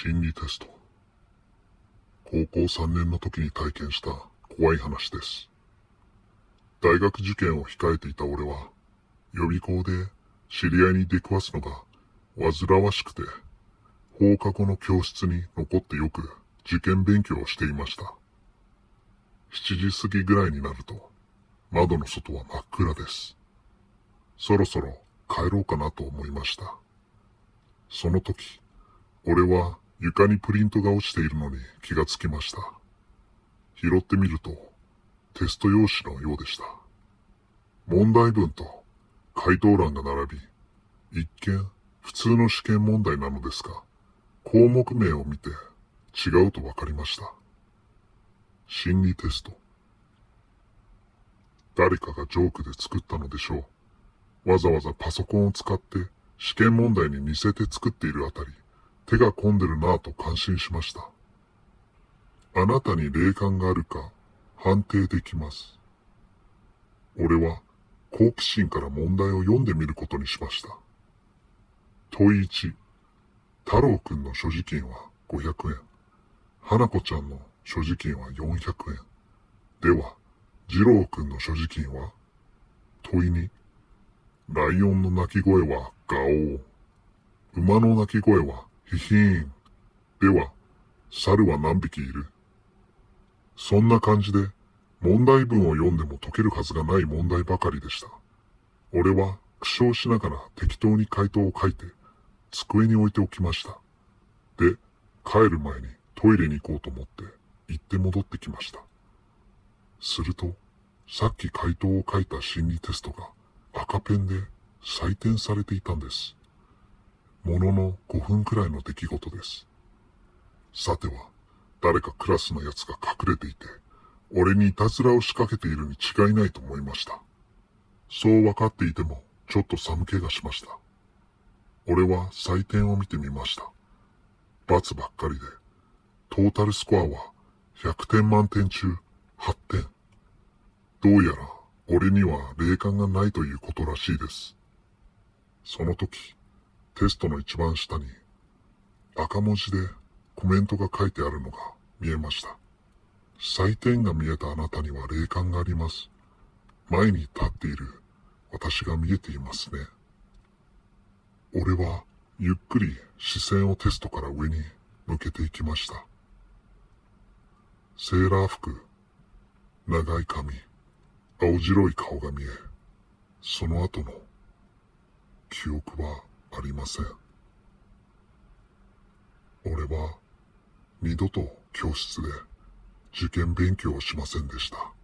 心理テスト。高校3年の時に体験した怖い話です。大学受験を控えていた俺は、予備校で知り合いに出くわすのが煩わしくて、放課後の教室に残ってよく受験勉強をしていました。7時過ぎぐらいになると、窓の外は真っ暗です。そろそろ帰ろうかなと思いました。その時、俺は床にプリントが落ちているのに気がつきました。拾ってみると、テスト用紙のようでした。問題文と回答欄が並び、一見普通の試験問題なのですが、項目名を見て違うと分かりました。心理テスト。誰かがジョークで作ったのでしょう。わざわざパソコンを使って試験問題に似せて作っているあたり、手が込んでるなぁと感心しました。あなたに霊感があるか判定できます。俺は好奇心から問題を読んでみることにしました。問い1、太郎くんの所持金は500円。花子ちゃんの所持金は400円。では、二郎くんの所持金は問い2、ライオンの鳴き声はガオー。馬の鳴き声はヒヒーン。では、猿は何匹いる？そんな感じで、問題文を読んでも解けるはずがない問題ばかりでした。俺は苦笑しながら適当に回答を書いて、机に置いておきました。で、帰る前にトイレに行こうと思って、行って戻ってきました。すると、さっき回答を書いた心理テストが赤ペンで採点されていたんです。ものの5分くらいの出来事です。さては、誰かクラスのやつが隠れていて、俺にいたずらを仕掛けているに違いないと思いました。そう分かっていても、ちょっと寒気がしました。俺は採点を見てみました。罰ばっかりで、トータルスコアは100点満点中8点。どうやら俺には霊感がないということらしいです。その時、テストの一番下に赤文字でコメントが書いてあるのが見えました。採点が見えたあなたには霊感があります。前に立っている私が見えていますね。俺はゆっくり視線をテストから上に向けていきました。セーラー服、長い髪、青白い顔が見え、その後の記憶はありません。俺は二度と教室で受験勉強をしませんでした。